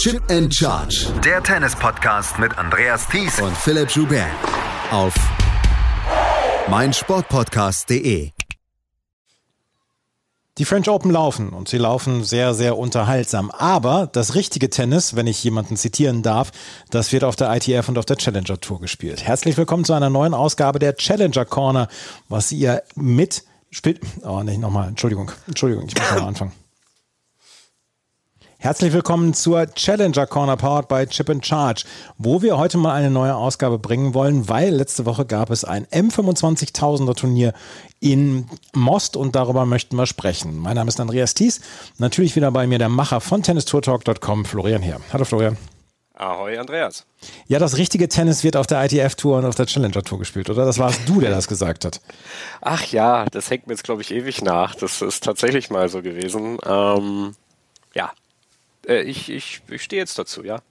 Chip and Charge. Der Tennis-Podcast mit Andreas Thies und Philipp Joubert. Auf meinsportpodcast.de. Die French Open laufen und sie laufen sehr, sehr unterhaltsam. Aber das richtige Tennis, wenn ich jemanden zitieren darf, das wird auf der ITF und auf der Challenger Tour gespielt. Herzlich willkommen zu einer neuen Ausgabe der Challenger Corner, was ihr mit spielt. Oh, nicht nochmal. Entschuldigung. Entschuldigung, ich muss nochmal anfangen. Herzlich willkommen zur Challenger Corner powered by Chip and Charge, wo wir heute mal eine neue Ausgabe bringen wollen, weil letzte Woche gab es ein M25.000er Turnier in Most und darüber möchten wir sprechen. Mein Name ist Andreas Thies, natürlich wieder bei mir der Macher von tennistourtalk.com, Florian Heer. Hallo Florian. Ahoi, Andreas. Ja, das richtige Tennis wird auf der ITF-Tour und auf der Challenger-Tour gespielt, oder? Das warst du, der das gesagt hat. Ach ja, das hängt mir jetzt, glaube ich, ewig nach. Das ist tatsächlich mal so gewesen. Ähm, äh, ich, ich, ich stehe jetzt dazu, ja.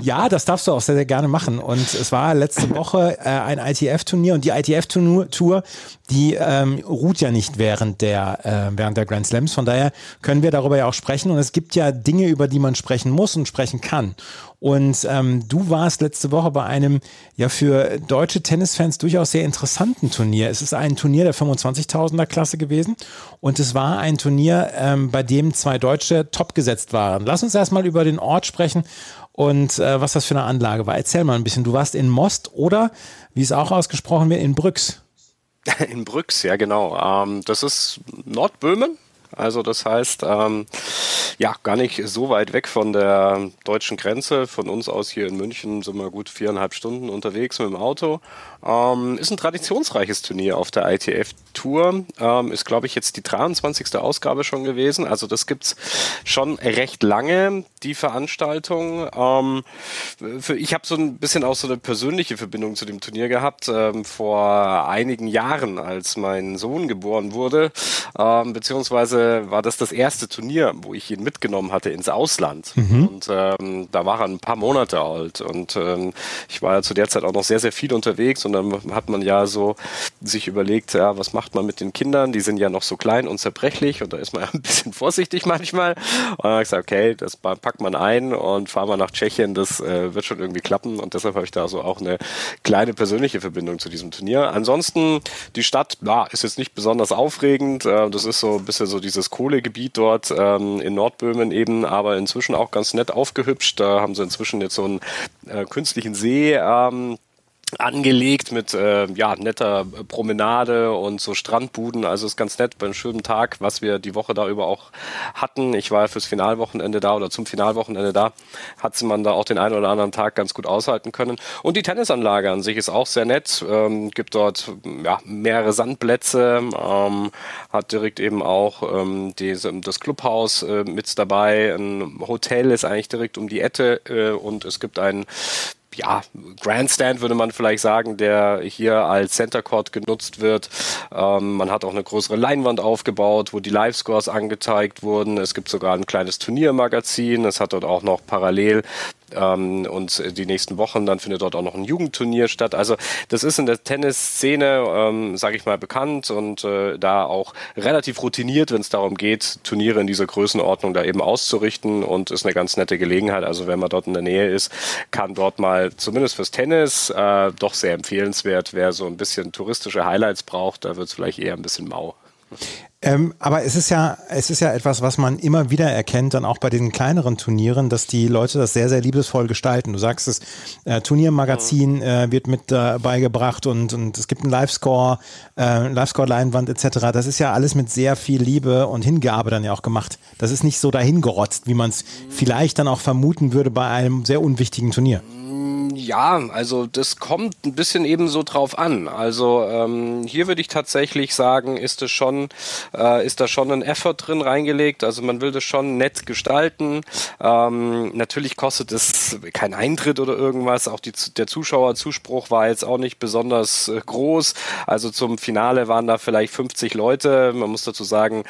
Ja, das darfst du auch sehr, sehr gerne machen. Und es war letzte Woche äh, ein ITF-Turnier und die ITF-Tour, die ähm, ruht ja nicht während der, äh, während der Grand Slams. Von daher können wir darüber ja auch sprechen. Und es gibt ja Dinge, über die man sprechen muss und sprechen kann. Und ähm, du warst letzte Woche bei einem ja für deutsche Tennisfans durchaus sehr interessanten Turnier. Es ist ein Turnier der 25.000er Klasse gewesen und es war ein Turnier, ähm, bei dem zwei Deutsche top gesetzt waren. Lass uns erstmal über den Ort sprechen und äh, was das für eine Anlage war. Erzähl mal ein bisschen. Du warst in Most oder, wie es auch ausgesprochen wird, in Brüx. In Brüx, ja genau. Ähm, das ist Nordböhmen. Also das heißt, ähm, ja, gar nicht so weit weg von der deutschen Grenze. Von uns aus hier in München sind wir gut viereinhalb Stunden unterwegs mit dem Auto. Ähm, ist ein traditionsreiches Turnier auf der ITF Tour. Ähm, ist, glaube ich, jetzt die 23. Ausgabe schon gewesen. Also das gibt's schon recht lange, die Veranstaltung. Ähm, für, ich habe so ein bisschen auch so eine persönliche Verbindung zu dem Turnier gehabt. Ähm, vor einigen Jahren, als mein Sohn geboren wurde, ähm, beziehungsweise war das das erste Turnier, wo ich ihn mitgenommen hatte ins Ausland. Mhm. Und ähm, da war er ein paar Monate alt. Und ähm, ich war ja zu der Zeit auch noch sehr, sehr viel unterwegs und dann hat man ja so sich überlegt, ja, was macht man mit den Kindern? Die sind ja noch so klein und zerbrechlich und da ist man ja ein bisschen vorsichtig manchmal. Und dann habe ich gesagt, okay, das packt man ein und fahren wir nach Tschechien, das äh, wird schon irgendwie klappen und deshalb habe ich da so auch eine kleine persönliche Verbindung zu diesem Turnier. Ansonsten, die Stadt, ja, ist jetzt nicht besonders aufregend. Äh, das ist so ein bisschen so dieses Kohlegebiet dort ähm, in Nordböhmen eben, aber inzwischen auch ganz nett aufgehübscht. Da haben sie inzwischen jetzt so einen äh, künstlichen See ähm, angelegt mit äh, ja netter Promenade und so Strandbuden. Also ist ganz nett beim schönen Tag, was wir die Woche da über auch hatten. Ich war fürs Finalwochenende da oder zum Finalwochenende da, hat man da auch den einen oder anderen Tag ganz gut aushalten können. Und die Tennisanlage an sich ist auch sehr nett. Ähm, gibt dort ja, mehrere Sandplätze, ähm, hat direkt eben auch ähm, diese, das Clubhaus äh, mit dabei. Ein Hotel ist eigentlich direkt um die Ette äh, und es gibt ein ja, Grandstand würde man vielleicht sagen, der hier als Center Court genutzt wird. Ähm, man hat auch eine größere Leinwand aufgebaut, wo die Live-Scores angezeigt wurden. Es gibt sogar ein kleines Turniermagazin. Es hat dort auch noch parallel ähm, und die nächsten Wochen, dann findet dort auch noch ein Jugendturnier statt. Also das ist in der Tennisszene, ähm, sage ich mal, bekannt und äh, da auch relativ routiniert, wenn es darum geht, Turniere in dieser Größenordnung da eben auszurichten und ist eine ganz nette Gelegenheit. Also wenn man dort in der Nähe ist, kann dort mal zumindest fürs Tennis äh, doch sehr empfehlenswert. Wer so ein bisschen touristische Highlights braucht, da wird es vielleicht eher ein bisschen mau. Ähm, aber es ist ja, es ist ja etwas, was man immer wieder erkennt, dann auch bei den kleineren Turnieren, dass die Leute das sehr, sehr liebesvoll gestalten. Du sagst es, äh, Turniermagazin mhm. äh, wird mit dabei gebracht und, und es gibt einen Live-Score, äh, Live-Score-Leinwand etc. Das ist ja alles mit sehr viel Liebe und Hingabe dann ja auch gemacht. Das ist nicht so dahingerotzt, wie man es vielleicht dann auch vermuten würde bei einem sehr unwichtigen Turnier. Ja, also das kommt ein bisschen eben drauf an. Also ähm, hier würde ich tatsächlich sagen, ist es schon, äh, ist da schon ein Effort drin reingelegt. Also man will das schon nett gestalten. Ähm, natürlich kostet es kein Eintritt oder irgendwas. Auch die, der Zuschauerzuspruch war jetzt auch nicht besonders äh, groß. Also zum Finale waren da vielleicht 50 Leute. Man muss dazu sagen,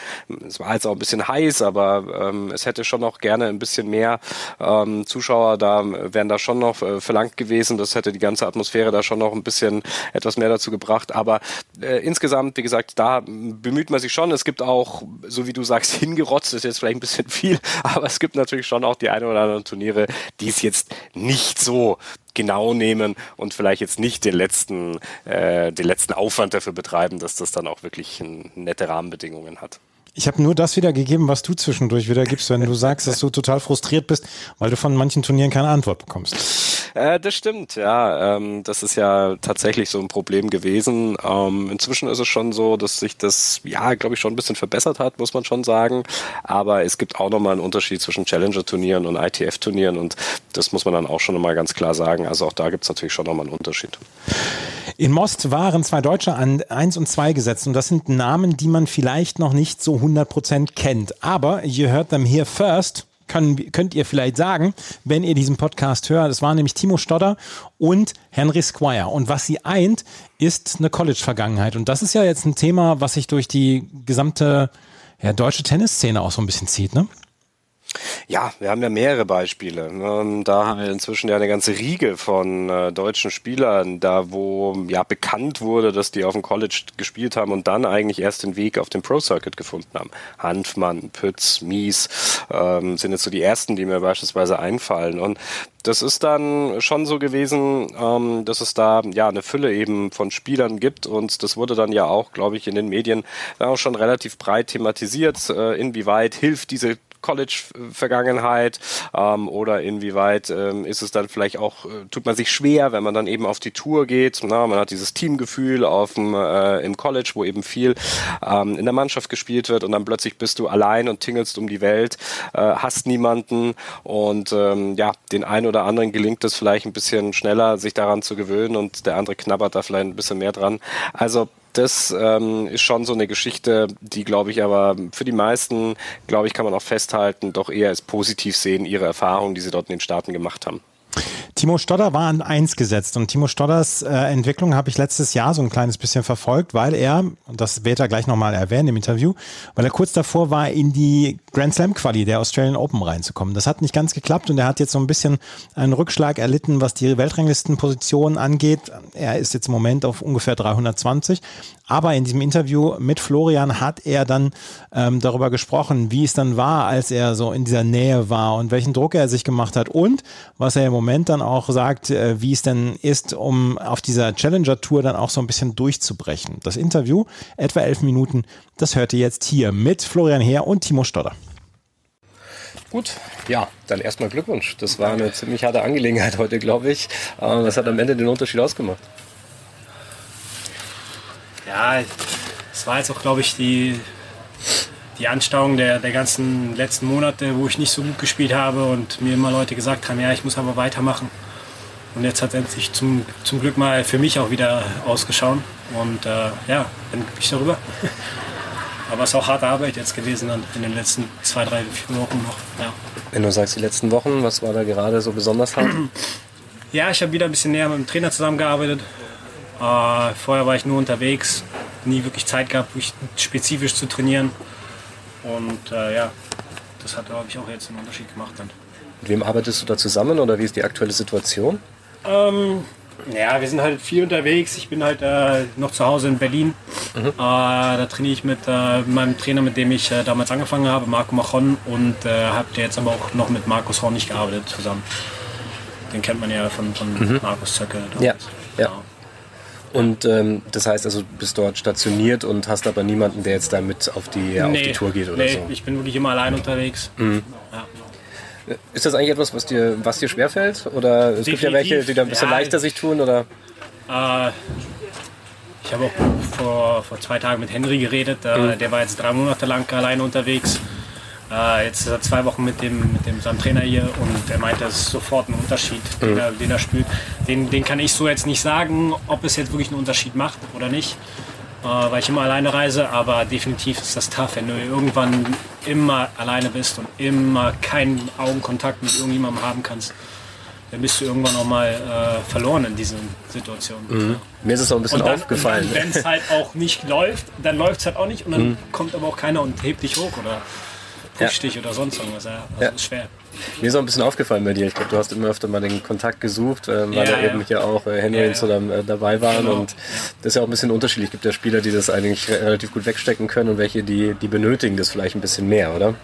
es war jetzt auch ein bisschen heiß, aber ähm, es hätte schon noch gerne ein bisschen mehr ähm, Zuschauer da, wären da schon noch äh, verlangt gewesen. Das hätte die ganze Atmosphäre da schon noch ein bisschen etwas mehr dazu gebracht. Aber äh, insgesamt, wie gesagt, da bemüht man sich schon. Es gibt auch, so wie du sagst, hingerotzt ist jetzt vielleicht ein bisschen viel, aber es gibt natürlich schon auch die ein oder anderen Turniere, die es jetzt nicht so genau nehmen und vielleicht jetzt nicht den letzten, äh, den letzten Aufwand dafür betreiben, dass das dann auch wirklich nette Rahmenbedingungen hat. Ich habe nur das wiedergegeben, was du zwischendurch wiedergibst, wenn du sagst, dass du total frustriert bist, weil du von manchen Turnieren keine Antwort bekommst. Äh, das stimmt, ja. Ähm, das ist ja tatsächlich so ein Problem gewesen. Ähm, inzwischen ist es schon so, dass sich das, ja, glaube ich, schon ein bisschen verbessert hat, muss man schon sagen. Aber es gibt auch nochmal einen Unterschied zwischen Challenger-Turnieren und ITF-Turnieren und das muss man dann auch schon nochmal ganz klar sagen. Also auch da gibt es natürlich schon nochmal einen Unterschied. In Most waren zwei Deutsche an 1 und 2 gesetzt und das sind Namen, die man vielleicht noch nicht so 100% kennt. Aber you heard them here first. Können, könnt ihr vielleicht sagen, wenn ihr diesen Podcast hört. Es waren nämlich Timo Stodder und Henry Squire. Und was sie eint, ist eine College-Vergangenheit. Und das ist ja jetzt ein Thema, was sich durch die gesamte ja, deutsche Tennisszene auch so ein bisschen zieht, ne? Ja, wir haben ja mehrere Beispiele. Ähm, da haben wir inzwischen ja eine ganze Riege von äh, deutschen Spielern, da wo ja bekannt wurde, dass die auf dem College gespielt haben und dann eigentlich erst den Weg auf den Pro Circuit gefunden haben. Hanfmann, Pütz, Mies ähm, sind jetzt so die ersten, die mir beispielsweise einfallen. Und das ist dann schon so gewesen, ähm, dass es da ja eine Fülle eben von Spielern gibt und das wurde dann ja auch, glaube ich, in den Medien auch schon relativ breit thematisiert, äh, inwieweit hilft diese College-Vergangenheit ähm, oder inwieweit ähm, ist es dann vielleicht auch, äh, tut man sich schwer, wenn man dann eben auf die Tour geht. Na, man hat dieses Teamgefühl auf dem, äh, im College, wo eben viel ähm, in der Mannschaft gespielt wird und dann plötzlich bist du allein und tingelst um die Welt, äh, hast niemanden und ähm, ja, den einen oder anderen gelingt es vielleicht ein bisschen schneller, sich daran zu gewöhnen und der andere knabbert da vielleicht ein bisschen mehr dran. Also das ähm, ist schon so eine Geschichte, die, glaube ich, aber für die meisten, glaube ich, kann man auch festhalten, doch eher als positiv sehen, ihre Erfahrungen, die sie dort in den Staaten gemacht haben. Timo Stodder war an eins gesetzt und Timo Stodders äh, Entwicklung habe ich letztes Jahr so ein kleines bisschen verfolgt, weil er, und das wird er gleich nochmal erwähnen im Interview, weil er kurz davor war, in die Grand Slam Quali der Australian Open reinzukommen. Das hat nicht ganz geklappt und er hat jetzt so ein bisschen einen Rückschlag erlitten, was die Weltranglistenpositionen angeht. Er ist jetzt im Moment auf ungefähr 320, aber in diesem Interview mit Florian hat er dann ähm, darüber gesprochen, wie es dann war, als er so in dieser Nähe war und welchen Druck er sich gemacht hat und was er im Moment dann auch sagt, äh, wie es denn ist, um auf dieser Challenger-Tour dann auch so ein bisschen durchzubrechen. Das Interview, etwa elf Minuten, das hört ihr jetzt hier mit Florian Heer und Timo Stodder. Gut, ja, dann erstmal Glückwunsch. Das war eine ziemlich harte Angelegenheit heute, glaube ich. Was hat am Ende den Unterschied ausgemacht? Ja, es war jetzt auch, glaube ich, die, die Anstauung der, der ganzen letzten Monate, wo ich nicht so gut gespielt habe und mir immer Leute gesagt haben, ja, ich muss aber weitermachen. Und jetzt hat es endlich zum, zum Glück mal für mich auch wieder ausgeschaut. Und äh, ja, bin ich darüber. Aber es ist auch harte Arbeit jetzt gewesen in den letzten zwei, drei, vier Wochen noch. Ja. Wenn du sagst, die letzten Wochen, was war da gerade so besonders hart? Ja, ich habe wieder ein bisschen näher mit dem Trainer zusammengearbeitet. Äh, vorher war ich nur unterwegs, nie wirklich Zeit gehabt, wirklich spezifisch zu trainieren. Und äh, ja, das hat, glaube ich, auch jetzt einen Unterschied gemacht dann. Mit wem arbeitest du da zusammen oder wie ist die aktuelle Situation? Ähm, ja, wir sind halt viel unterwegs. Ich bin halt äh, noch zu Hause in Berlin. Mhm. Äh, da trainiere ich mit äh, meinem Trainer, mit dem ich äh, damals angefangen habe, Marco Machon. Und äh, habe jetzt aber auch noch mit Markus Hornig gearbeitet zusammen. Den kennt man ja von, von mhm. Markus Zöcke. Ja, ja. Genau. Und ähm, das heißt also, du bist dort stationiert und hast aber niemanden, der jetzt da mit auf die, nee, auf die Tour geht oder nee, so? ich bin wirklich immer allein unterwegs. Mhm. Ja. Ist das eigentlich etwas, was dir, was dir schwerfällt? Oder es Definitiv. gibt ja welche, die da ein bisschen ja, leichter sich tun? Oder? Äh, ich habe auch vor, vor zwei Tagen mit Henry geredet. Äh, mhm. Der war jetzt drei Monate lang alleine unterwegs. Äh, jetzt ist er zwei Wochen mit dem, mit dem seinem Trainer hier und er meinte, das ist sofort ein Unterschied, mhm. den, er, den er spürt. Den, den kann ich so jetzt nicht sagen, ob es jetzt wirklich einen Unterschied macht oder nicht, äh, weil ich immer alleine reise, aber definitiv ist das tough, wenn du irgendwann immer alleine bist und immer keinen Augenkontakt mit irgendjemandem haben kannst dann bist du irgendwann auch mal äh, verloren in diesen Situationen. Mhm. Mir ist es auch ein bisschen dann, aufgefallen. Wenn es halt auch nicht läuft, dann läuft es halt auch nicht und dann mhm. kommt aber auch keiner und hebt dich hoch oder pusht ja. dich oder sonst irgendwas. Ja. Also ja. ist schwer. Mir ist auch ein bisschen aufgefallen bei dir. Ich glaube, du hast immer öfter mal den Kontakt gesucht, äh, weil ja, da ja. eben hier auch äh, Henry und so da, äh, dabei waren. Genau. Und das ist ja auch ein bisschen unterschiedlich. Es gibt ja Spieler, die das eigentlich relativ gut wegstecken können und welche, die, die benötigen das vielleicht ein bisschen mehr, oder?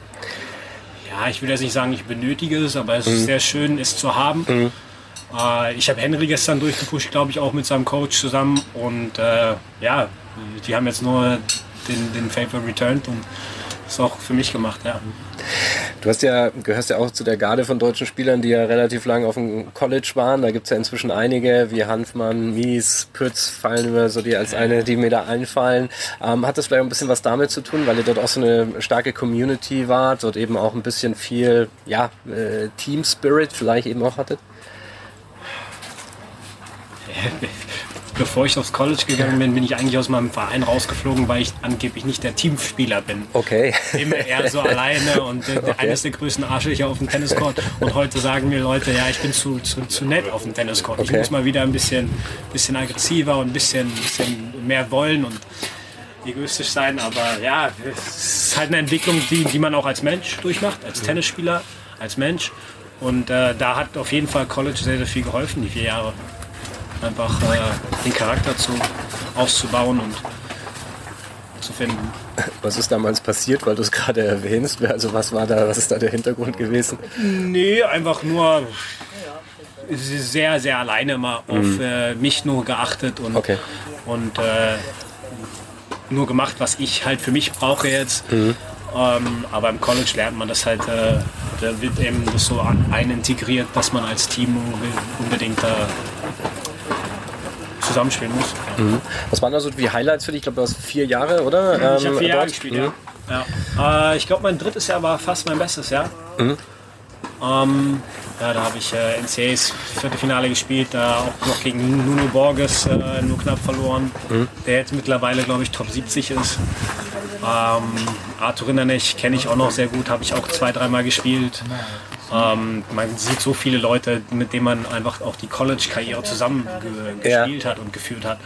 Ja, ich will jetzt nicht sagen, ich benötige es, aber es mhm. ist sehr schön, es zu haben. Mhm. Äh, ich habe Henry gestern durchgepusht, glaube ich, auch mit seinem Coach zusammen. Und äh, ja, die haben jetzt nur den, den Favor returned und ist auch für mich gemacht, ja. Du hast ja, gehörst ja auch zu der Garde von deutschen Spielern, die ja relativ lang auf dem College waren. Da gibt es ja inzwischen einige, wie Hanfmann, Mies, Pütz, fallen mir so die als eine, die mir da einfallen. Ähm, hat das vielleicht ein bisschen was damit zu tun, weil ihr dort auch so eine starke Community wart, dort eben auch ein bisschen viel ja, äh, Team Spirit vielleicht eben auch hattet? bevor ich aufs College gegangen bin, bin ich eigentlich aus meinem Verein rausgeflogen, weil ich angeblich nicht der Teamspieler bin. Okay. Immer eher so alleine und äh, okay. eines der größten Arschlöcher auf dem Tenniscourt. Und heute sagen mir Leute, ja, ich bin zu, zu, zu nett auf dem Tenniscourt. Okay. Ich muss mal wieder ein bisschen, bisschen aggressiver und ein bisschen, bisschen mehr wollen und egoistisch sein. Aber ja, es ist halt eine Entwicklung, die, die man auch als Mensch durchmacht, als Tennisspieler, als Mensch. Und äh, da hat auf jeden Fall College sehr, sehr viel geholfen, die vier Jahre einfach äh, den Charakter zu, auszubauen und zu finden. Was ist damals passiert, weil du es gerade erwähnst? Also was war da, was ist da der Hintergrund gewesen? Nee, einfach nur sehr, sehr alleine mal auf mhm. äh, mich nur geachtet und, okay. und äh, nur gemacht, was ich halt für mich brauche jetzt. Mhm. Ähm, aber im College lernt man das halt, äh, da wird eben das so einintegriert, dass man als Team unbedingt äh, zusammenspielen muss. Mhm. Was waren da so die Highlights für dich? Ich glaube, du hast vier Jahre, oder? Ich ähm, habe vier Jahre gespielt, mhm. ja. ja. Äh, ich glaube, mein drittes Jahr war fast mein bestes Jahr. Mhm. Ähm, ja, da habe ich äh, NCAs Viertelfinale gespielt, da auch noch gegen Nuno Borges äh, nur knapp verloren, mhm. der jetzt mittlerweile, glaube ich, Top 70 ist. Ähm, Arthur Rindernecht kenne ich auch noch sehr gut, habe ich auch zwei, dreimal gespielt. Ähm, man sieht so viele Leute, mit denen man einfach auch die College-Karriere zusammen ge gespielt ja. hat und geführt hat,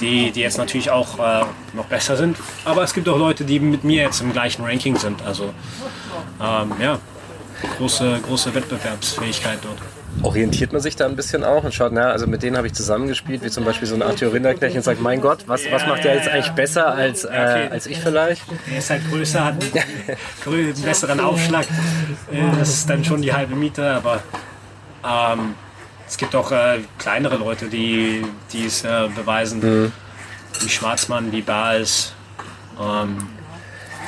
die, die jetzt natürlich auch äh, noch besser sind. Aber es gibt auch Leute, die mit mir jetzt im gleichen Ranking sind. Also ähm, ja, große, große Wettbewerbsfähigkeit dort orientiert man sich da ein bisschen auch und schaut, na, also mit denen habe ich zusammengespielt, wie zum Beispiel so ein Arthur Rinderknecht und sagt, mein Gott, was, was macht der jetzt eigentlich besser als, äh, als ich vielleicht? Er ist halt größer, hat einen besseren Aufschlag. Äh, das ist dann schon die halbe Miete, aber ähm, es gibt auch äh, kleinere Leute, die es äh, beweisen, mhm. wie Schwarzmann, wie Baals, ähm,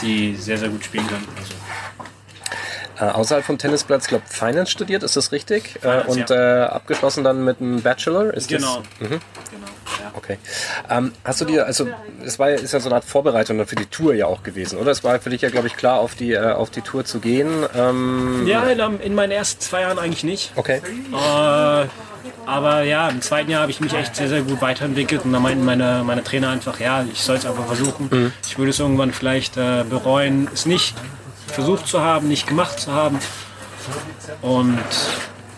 die sehr, sehr gut spielen können. Also äh, außerhalb vom Tennisplatz, glaube Finance studiert, ist das richtig? Finance, äh, und ja. äh, abgeschlossen dann mit einem Bachelor? Ist genau. Das? Mhm. genau. Ja. Okay. Ähm, hast du dir, also es war ist ja so eine Art Vorbereitung für die Tour ja auch gewesen, oder? Es war für dich ja, glaube ich, klar, auf die, äh, auf die Tour zu gehen. Ähm, ja, in, in, meinen ersten zwei Jahren eigentlich nicht. Okay. Äh, aber ja, im zweiten Jahr habe ich mich echt sehr, sehr gut weiterentwickelt und da meinten meine, meine Trainer einfach, ja, ich soll es einfach versuchen. Mhm. Ich würde es irgendwann vielleicht äh, bereuen, es nicht versucht zu haben, nicht gemacht zu haben. Und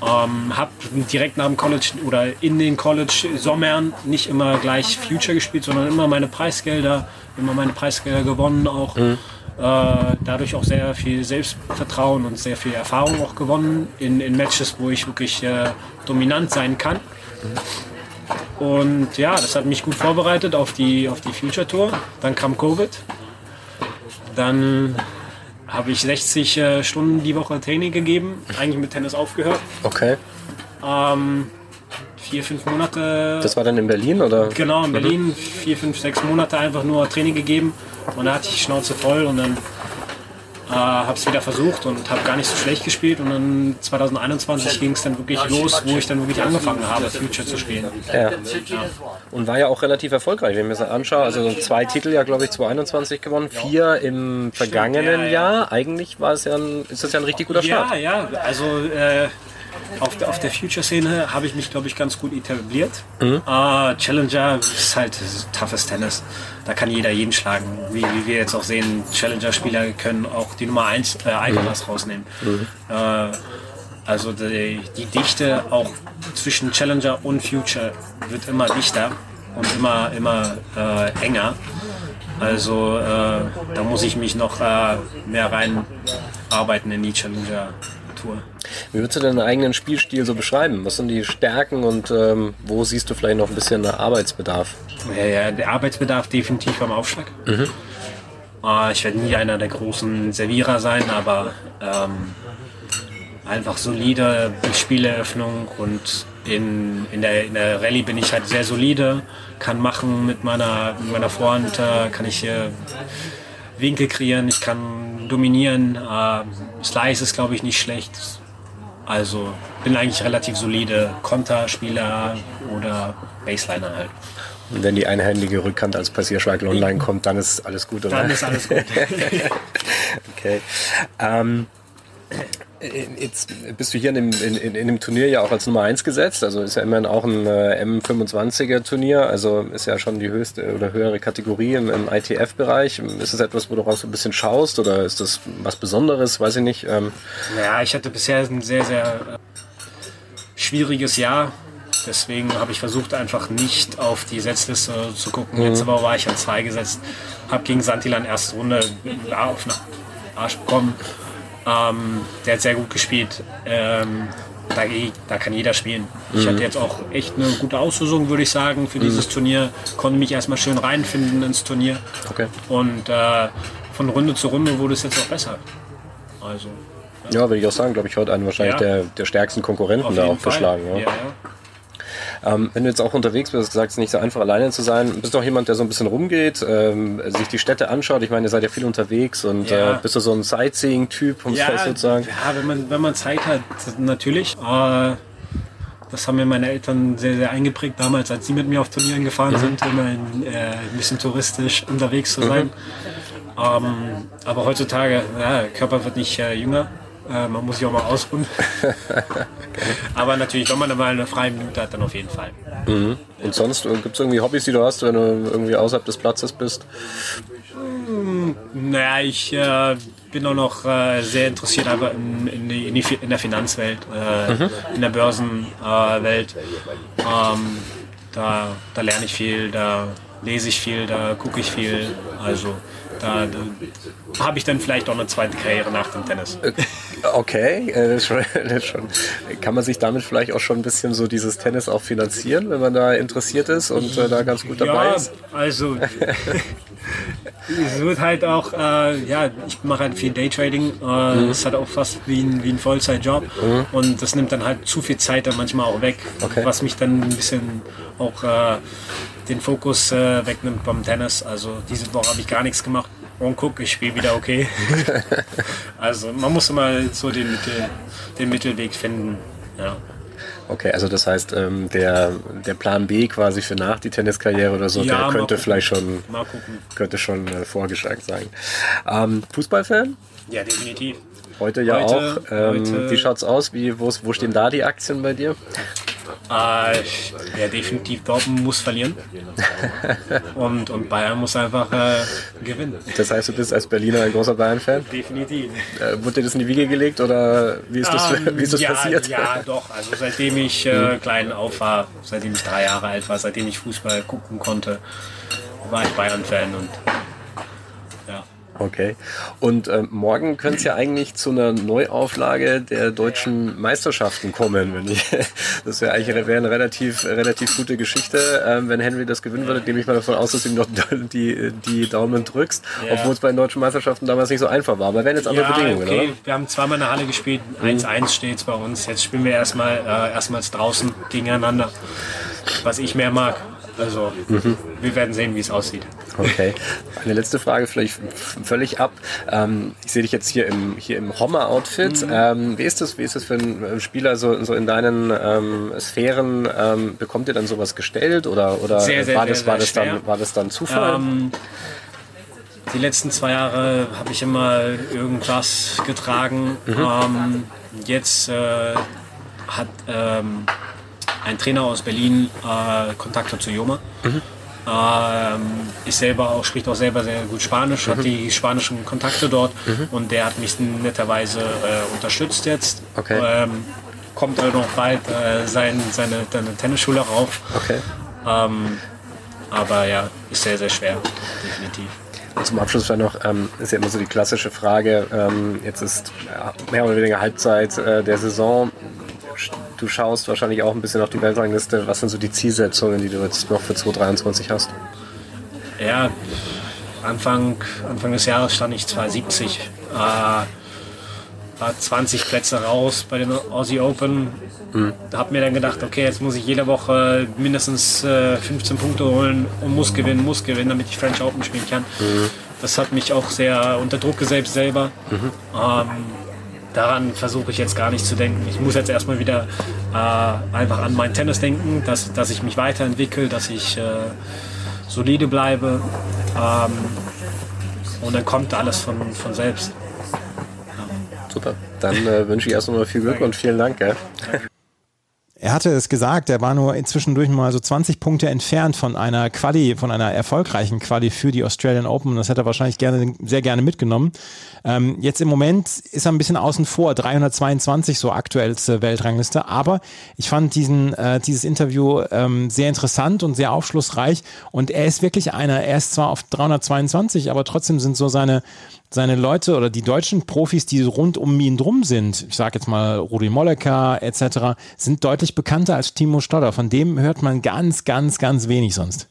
ähm, habe direkt nach dem College oder in den College-Sommern nicht immer gleich Future gespielt, sondern immer meine Preisgelder, immer meine Preisgelder gewonnen auch. Mhm. Äh, dadurch auch sehr viel Selbstvertrauen und sehr viel Erfahrung auch gewonnen in, in Matches, wo ich wirklich äh, dominant sein kann. Und ja, das hat mich gut vorbereitet auf die, auf die Future Tour. Dann kam Covid. Dann habe ich 60 äh, Stunden die Woche Training gegeben, eigentlich mit Tennis aufgehört. Okay. Ähm, vier, fünf Monate. Das war dann in Berlin oder? Genau, in Berlin. Mhm. Vier, fünf, sechs Monate einfach nur Training gegeben und da hatte ich Schnauze voll und dann äh, habe es wieder versucht und habe gar nicht so schlecht gespielt und dann 2021 ging es dann wirklich los, wo ich dann wirklich angefangen habe, Future zu spielen. Ja. ja. Und war ja auch relativ erfolgreich, wenn ich mir das anschaue. Also zwei Titel ja, glaube ich, 2021 gewonnen, vier im vergangenen ja, ja. Jahr. Eigentlich war es ja ein, ist das ja ein richtig guter Start. Ja, ja, also äh, auf der, auf der Future-Szene habe ich mich, glaube ich, ganz gut etabliert. Mhm. Uh, Challenger ist halt toughes Tennis. Da kann jeder jeden schlagen. Wie, wie wir jetzt auch sehen, Challenger-Spieler können auch die Nummer 1 äh, Alcaraz mhm. rausnehmen. Mhm. Uh, also die, die, Dichte auch zwischen Challenger und Future wird immer dichter und immer, immer äh, enger. Also äh, da muss ich mich noch äh, mehr reinarbeiten in die Challenger Tour. Wie würdest du deinen eigenen Spielstil so beschreiben? Was sind die Stärken und ähm, wo siehst du vielleicht noch ein bisschen Arbeitsbedarf? Ja, ja, der Arbeitsbedarf definitiv am Aufschlag. Mhm. Äh, ich werde nie einer der großen Servierer sein, aber ähm, einfach solide Spieleröffnung und in, in, der, in der Rallye bin ich halt sehr solide, kann machen mit meiner, mit meiner Vorhand, äh, kann ich äh, Winkel kreieren, ich kann dominieren. Äh, Slice ist, glaube ich, nicht schlecht. Also bin eigentlich relativ solide Konterspieler oder Baseliner halt. Und wenn die einhändige Rückhand als Passierschweigel online kommt, dann ist alles gut, oder? Dann ist alles gut. okay. Ähm, Jetzt bist du hier in dem, in, in, dem, Turnier ja auch als Nummer 1 gesetzt. Also ist ja immerhin auch ein äh, M25er Turnier. Also ist ja schon die höchste oder höhere Kategorie im, im ITF-Bereich. Ist das etwas, wo du auch so ein bisschen schaust oder ist das was Besonderes? Weiß ich nicht. Ähm ja, ich hatte bisher ein sehr, sehr äh, schwieriges Jahr. Deswegen habe ich versucht, einfach nicht auf die Setzliste zu gucken. Mhm. Jetzt aber war ich an zwei gesetzt. Habe gegen Santilan erste Runde auf den Arsch bekommen ähm, der hat sehr gut gespielt. Ähm, da, da, kann jeder spielen. Ich mhm. hatte jetzt auch echt eine gute Auslösung, würde ich sagen, für dieses mhm. Turnier. Konnte mich erstmal schön reinfinden ins Turnier. Okay. Und äh, von Runde zu Runde wurde es jetzt auch besser. Also. Ja, ja würde ich auch sagen, glaube ich, heute einen wahrscheinlich ja. der, der stärksten Konkurrenten da auch Fall. geschlagen. Ja. Ähm, wenn du jetzt auch unterwegs bist, gesagt, es ist nicht so einfach alleine zu sein, bist du auch jemand, der so ein bisschen rumgeht, ähm, sich die Städte anschaut. Ich meine, ihr seid ja viel unterwegs und ja. äh, bist du so ein Sightseeing-Typ, um ja, sozusagen? Ja, wenn man, wenn man Zeit hat, natürlich. Äh, das haben mir meine Eltern sehr, sehr eingeprägt damals, als sie mit mir auf Turnieren gefahren mhm. sind, immer in, äh, ein bisschen touristisch unterwegs zu sein. Mhm. Ähm, aber heutzutage, ja, der Körper wird nicht äh, jünger. Äh, man muss sich auch mal ausruhen. Aber natürlich, wenn man mal eine freie Minute hat, dann auf jeden Fall. Mhm. Und sonst äh, gibt es irgendwie Hobbys, die du hast, wenn du irgendwie außerhalb des Platzes bist? Hm, naja, ich äh, bin auch noch äh, sehr interessiert aber in, in, die, in, die, in der Finanzwelt, äh, mhm. in der Börsenwelt. Ähm, da, da lerne ich viel, da lese ich viel, da gucke ich viel. Also da, da habe ich dann vielleicht auch eine zweite Karriere nach dem Tennis. Okay, äh, das schon, das schon, kann man sich damit vielleicht auch schon ein bisschen so dieses Tennis auch finanzieren, wenn man da interessiert ist und äh, da ganz gut dabei ja, ist? Also es wird halt auch, äh, ja, ich mache halt viel Daytrading. Äh, mhm. Das ist halt auch fast wie ein, wie ein Vollzeitjob. Mhm. Und das nimmt dann halt zu viel Zeit dann manchmal auch weg, okay. was mich dann ein bisschen auch äh, den Fokus äh, wegnimmt beim Tennis. Also diese Woche habe ich gar nichts gemacht. Und guck, ich spiele wieder okay. also man muss immer so den, Mittel, den Mittelweg finden. Ja. Okay, also das heißt, ähm, der, der Plan B quasi für nach die Tenniskarriere oder so, ja, der könnte vielleicht schon, könnte schon äh, vorgeschlagen sein. Ähm, Fußballfan? Ja, definitiv. Heute ja heute, auch. Ähm, heute, wie schaut's aus? Wie, wo, wo stehen da die Aktien bei dir? Äh, ja, definitiv Dortmund muss verlieren. und, und Bayern muss einfach äh, gewinnen. Das heißt, du bist als Berliner ein großer Bayern-Fan? Definitiv. Äh, wurde dir das in die Wiege gelegt oder wie ist das, ähm, wie ist das ja, passiert? Ja, doch. Also seitdem ich äh, hm. klein auf war, seitdem ich drei Jahre alt war, seitdem ich Fußball gucken konnte, war ich Bayern-Fan und Okay. Und äh, morgen könnte es ja eigentlich zu einer Neuauflage der deutschen Meisterschaften kommen. Wenn ich, das wäre eigentlich wäre eine relativ, relativ gute Geschichte, ähm, wenn Henry das gewinnen würde. Nehme ich mal davon aus, dass du ihm noch die, die Daumen drückst, ja. obwohl es bei den deutschen Meisterschaften damals nicht so einfach war. Aber werden jetzt andere ja, Bedingungen, okay. oder? Wir haben zweimal in der Halle gespielt. 1-1 mhm. steht es bei uns. Jetzt spielen wir erstmal äh, erstmals draußen gegeneinander. Was ich mehr mag. Also mhm. wir werden sehen, wie es aussieht. Okay. Eine letzte Frage, vielleicht völlig ab. Ähm, ich sehe dich jetzt hier im, hier im Hommer-Outfit. Mhm. Ähm, wie, ist das, wie ist das für einen Spieler so, so in deinen ähm, Sphären? Ähm, bekommt ihr dann sowas gestellt oder, oder sehr, sehr, war, das, sehr, war, das dann, war das dann Zufall? Ähm, die letzten zwei Jahre habe ich immer irgendwas getragen. Mhm. Ähm, jetzt äh, hat ein Trainer aus Berlin äh, Kontakte zu Joma. Mhm. Ähm, ist selber auch, spricht auch selber sehr gut Spanisch, mhm. hat die spanischen Kontakte dort mhm. und der hat mich netterweise äh, unterstützt jetzt. Okay. Ähm, kommt halt noch bald äh, sein, seine, seine Tennisschule rauf. Okay. Ähm, aber ja, ist sehr, sehr schwer, definitiv. zum Abschluss vielleicht noch, ähm, ist ja immer so die klassische Frage, ähm, jetzt ist mehr oder weniger Halbzeit äh, der Saison. Du schaust wahrscheinlich auch ein bisschen auf die Weltrangliste. Was sind so die Zielsetzungen, die du jetzt noch für 2023 hast? Ja, Anfang, Anfang des Jahres stand ich 270. Äh, war 20 Plätze raus bei den Aussie Open. Mhm. Hab mir dann gedacht, okay, jetzt muss ich jede Woche mindestens äh, 15 Punkte holen und muss gewinnen, muss gewinnen, damit ich French Open spielen kann. Mhm. Das hat mich auch sehr unter Druck gesetzt selber. Mhm. Ähm, daran versuche ich jetzt gar nicht zu denken. Ich muss jetzt erstmal wieder äh, einfach an mein Tennis denken, dass, dass ich mich weiterentwickle, dass ich äh, solide bleibe. Ähm, und dann kommt alles von, von selbst. Ja. Super. Dann äh, wünsche ich erst einmal viel Glück und vielen Dank. Er hatte es gesagt, er war nur inzwischen durch mal so 20 Punkte entfernt von einer Quali, von einer erfolgreichen Quali für die Australian Open. Das hätte er wahrscheinlich gerne, sehr gerne mitgenommen. Ähm, jetzt im Moment ist er ein bisschen außen vor, 322 so aktuellste Weltrangliste. Aber ich fand diesen, äh, dieses Interview ähm, sehr interessant und sehr aufschlussreich. Und er ist wirklich einer, er ist zwar auf 322, aber trotzdem sind so seine, seine Leute oder die deutschen Profis, die rund um ihn drum sind, ich sage jetzt mal Rudi Mollecker etc., sind deutlich bekannter als Timo Stodder. Von dem hört man ganz, ganz, ganz wenig sonst.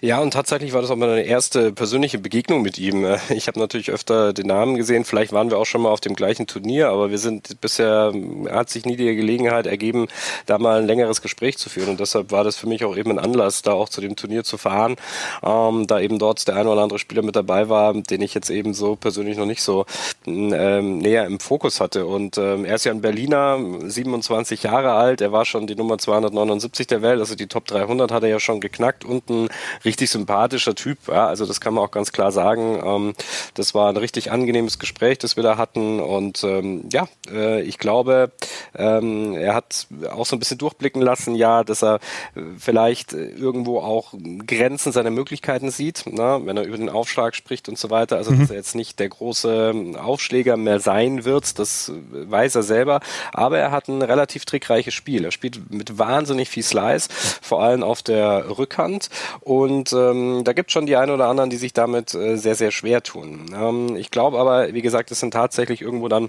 Ja, und tatsächlich war das auch meine erste persönliche Begegnung mit ihm. Ich habe natürlich öfter den Namen gesehen, vielleicht waren wir auch schon mal auf dem gleichen Turnier, aber wir sind bisher, hat sich nie die Gelegenheit ergeben, da mal ein längeres Gespräch zu führen. Und deshalb war das für mich auch eben ein Anlass, da auch zu dem Turnier zu fahren, ähm, da eben dort der ein oder andere Spieler mit dabei war, den ich jetzt eben so persönlich noch nicht so ähm, näher im Fokus hatte. Und ähm, er ist ja ein Berliner, 27 Jahre alt, er war schon die Nummer 279 der Welt, also die Top 300 hat er ja schon geknackt und ein richtig sympathischer Typ. Ja, also das kann man auch ganz klar sagen. Ähm, das war ein richtig angenehmes Gespräch, das wir da hatten. Und ähm, ja, äh, ich glaube, ähm, er hat auch so ein bisschen durchblicken lassen, ja, dass er vielleicht irgendwo auch Grenzen seiner Möglichkeiten sieht, na, wenn er über den Aufschlag spricht und so weiter. Also mhm. dass er jetzt nicht der große Aufschläger mehr sein wird, das weiß er selber. Aber er hat ein relativ trickreiches Spiel. Er spielt mit wahnsinnig viel Slice, vor allem auf der Rückhand. Und ähm, da gibt es schon die einen oder anderen, die sich damit äh, sehr, sehr schwer tun. Ähm, ich glaube aber, wie gesagt, es sind tatsächlich irgendwo dann